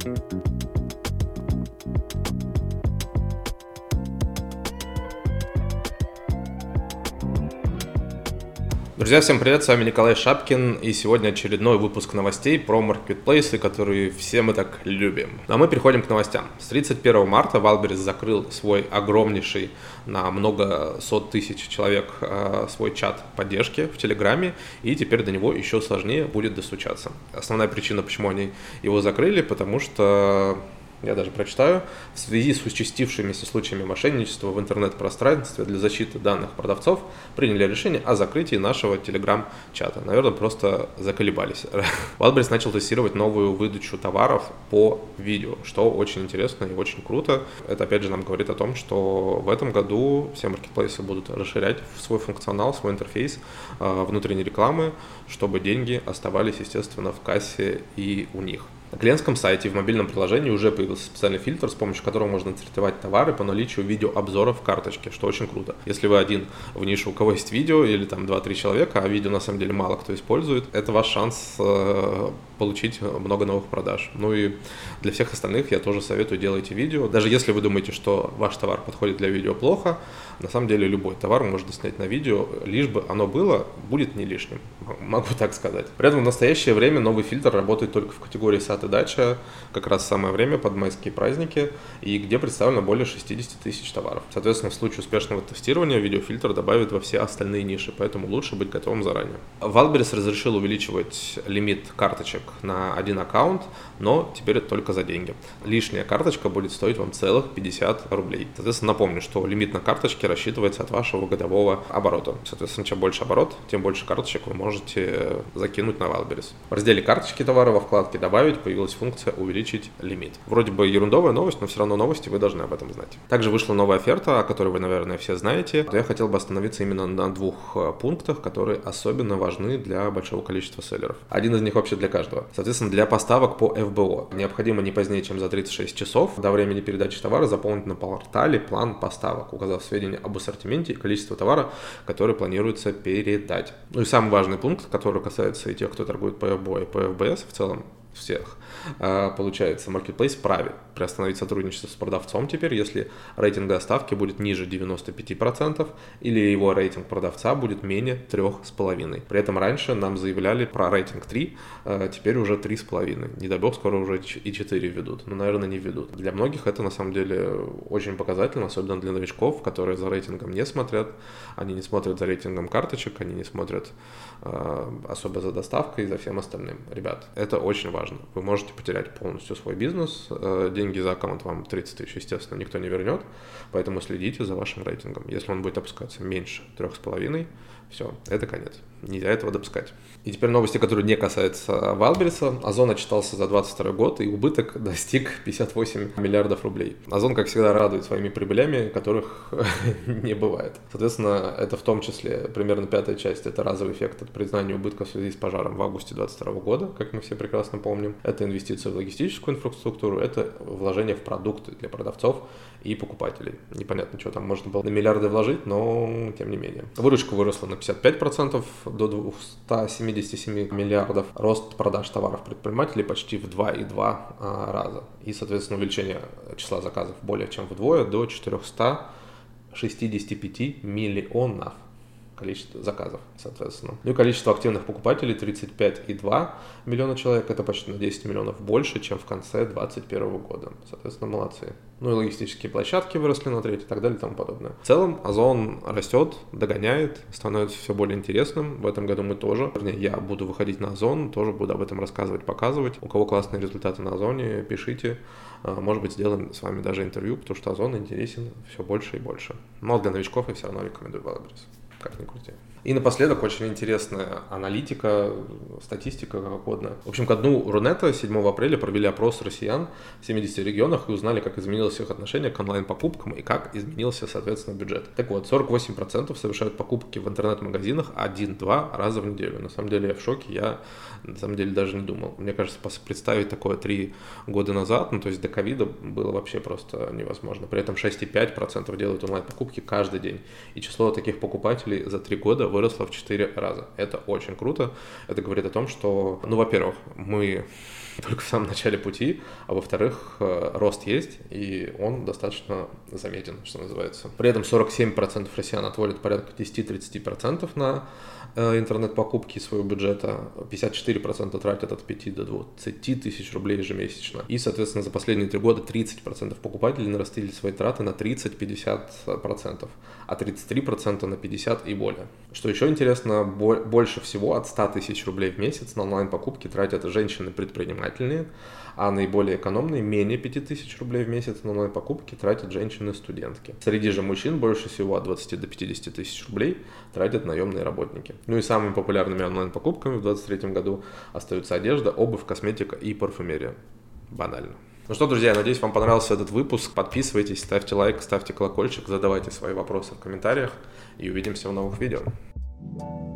thank you Друзья, всем привет, с вами Николай Шапкин, и сегодня очередной выпуск новостей про маркетплейсы, которые все мы так любим. А мы переходим к новостям. С 31 марта Валберис закрыл свой огромнейший на много сот тысяч человек э, свой чат поддержки в Телеграме, и теперь до него еще сложнее будет достучаться. Основная причина, почему они его закрыли, потому что я даже прочитаю, в связи с участившимися случаями мошенничества в интернет-пространстве для защиты данных продавцов приняли решение о закрытии нашего телеграм-чата. Наверное, просто заколебались. Wildberries начал тестировать новую выдачу товаров по видео, что очень интересно и очень круто. Это, опять же, нам говорит о том, что в этом году все маркетплейсы будут расширять свой функционал, свой интерфейс э, внутренней рекламы, чтобы деньги оставались, естественно, в кассе и у них. На клиентском сайте в мобильном приложении уже появился специальный фильтр, с помощью которого можно сортировать товары по наличию видеообзоров в карточке, что очень круто. Если вы один в нише, у кого есть видео, или там 2-3 человека, а видео на самом деле мало кто использует, это ваш шанс э, получить много новых продаж. Ну и для всех остальных я тоже советую делайте видео. Даже если вы думаете, что ваш товар подходит для видео плохо, на самом деле любой товар можно снять на видео, лишь бы оно было, будет не лишним. Могу так сказать. При этом в настоящее время новый фильтр работает только в категории сад и дача, как раз самое время под майские праздники, и где представлено более 60 тысяч товаров. Соответственно, в случае успешного тестирования видеофильтр добавят во все остальные ниши, поэтому лучше быть готовым заранее. Wildberries разрешил увеличивать лимит карточек на один аккаунт, но теперь это только за деньги. Лишняя карточка будет стоить вам целых 50 рублей. Соответственно, напомню, что лимит на карточке рассчитывается от вашего годового оборота. Соответственно, чем больше оборот, тем больше карточек вы можете закинуть на Wildberries. В разделе «Карточки товара» во вкладке «Добавить» появилась функция «Увеличить лимит». Вроде бы ерундовая новость, но все равно новости вы должны об этом знать. Также вышла новая оферта, о которой вы, наверное, все знаете. Я хотел бы остановиться именно на двух э, пунктах, которые особенно важны для большого количества селлеров. Один из них вообще для каждого. Соответственно, для поставок по FBO необходимо не позднее, чем за 36 часов до времени передачи товара заполнить на портале план поставок, указав сведения об ассортименте и количестве товара, который планируется передать. Ну и самый важный пункт, который касается и тех, кто торгует по FBO и по FBS в целом, всех. А, получается, Marketplace вправе приостановить сотрудничество с продавцом теперь, если рейтинг доставки будет ниже 95% или его рейтинг продавца будет менее 3,5. При этом раньше нам заявляли про рейтинг 3, а, теперь уже 3,5. Не дай бог, скоро уже и 4 ведут, но, наверное, не ведут. Для многих это, на самом деле, очень показательно, особенно для новичков, которые за рейтингом не смотрят, они не смотрят за рейтингом карточек, они не смотрят э, особо за доставкой и за всем остальным. Ребят, это очень важно. Вы можете потерять полностью свой бизнес, э, деньги за аккаунт вам 30 тысяч, естественно, никто не вернет, поэтому следите за вашим рейтингом. Если он будет опускаться меньше 3,5, все, это конец. Нельзя этого допускать. И теперь новости, которые не касаются Валбериса. Озон отчитался за 2022 год, и убыток достиг 58 миллиардов рублей. Озон, как всегда, радует своими прибылями, которых не бывает. Соответственно, это в том числе примерно пятая часть, это разовый эффект от признания убытка в связи с пожаром в августе 2022 года, как мы все прекрасно помним. Это инвестиции в логистическую инфраструктуру, это вложение в продукты для продавцов и покупателей. Непонятно, что там можно было на миллиарды вложить, но тем не менее. Выручка выросла на 55% до 277 миллиардов. Рост продаж товаров предпринимателей почти в 2,2 а, раза. И, соответственно, увеличение числа заказов более чем вдвое до 465 миллионов количество заказов, соответственно. Ну и количество активных покупателей 35,2 миллиона человек, это почти на 10 миллионов больше, чем в конце 2021 года. Соответственно, молодцы. Ну и логистические площадки выросли на треть и так далее и тому подобное. В целом, Озон растет, догоняет, становится все более интересным. В этом году мы тоже, вернее, я буду выходить на Озон, тоже буду об этом рассказывать, показывать. У кого классные результаты на Озоне, пишите. А, может быть, сделаем с вами даже интервью, потому что Озон интересен все больше и больше. Но для новичков я все равно рекомендую Wildberries как ни крути. И напоследок очень интересная аналитика, статистика, как угодно. В общем, к дну Рунета 7 апреля провели опрос россиян в 70 регионах и узнали, как изменилось их отношение к онлайн-покупкам и как изменился, соответственно, бюджет. Так вот, 48% совершают покупки в интернет-магазинах 1-2 раза в неделю. На самом деле я в шоке, я на самом деле даже не думал. Мне кажется, представить такое 3 года назад, ну то есть до ковида было вообще просто невозможно. При этом 6,5% делают онлайн-покупки каждый день. И число таких покупателей за 3 года выросла в 4 раза. Это очень круто. Это говорит о том, что, ну, во-первых, мы только в самом начале пути, а во-вторых, э, рост есть, и он достаточно заметен, что называется. При этом 47% россиян отводят порядка 10-30% на Э, интернет-покупки своего бюджета, 54% тратят от 5 до 20 тысяч рублей ежемесячно. И, соответственно, за последние три года 30% покупателей нарастили свои траты на 30-50%, а 33% на 50% и более. Что еще интересно, больше всего от 100 тысяч рублей в месяц на онлайн-покупки тратят женщины-предпринимательные, а наиболее экономные, менее 5000 рублей в месяц на онлайн-покупки тратят женщины-студентки. Среди же мужчин больше всего от 20 до 50 тысяч рублей тратят наемные работники. Ну и самыми популярными онлайн-покупками в 2023 году остаются одежда, обувь, косметика и парфюмерия. Банально. Ну что, друзья, надеюсь, вам понравился этот выпуск. Подписывайтесь, ставьте лайк, ставьте колокольчик, задавайте свои вопросы в комментариях и увидимся в новых видео. Thank you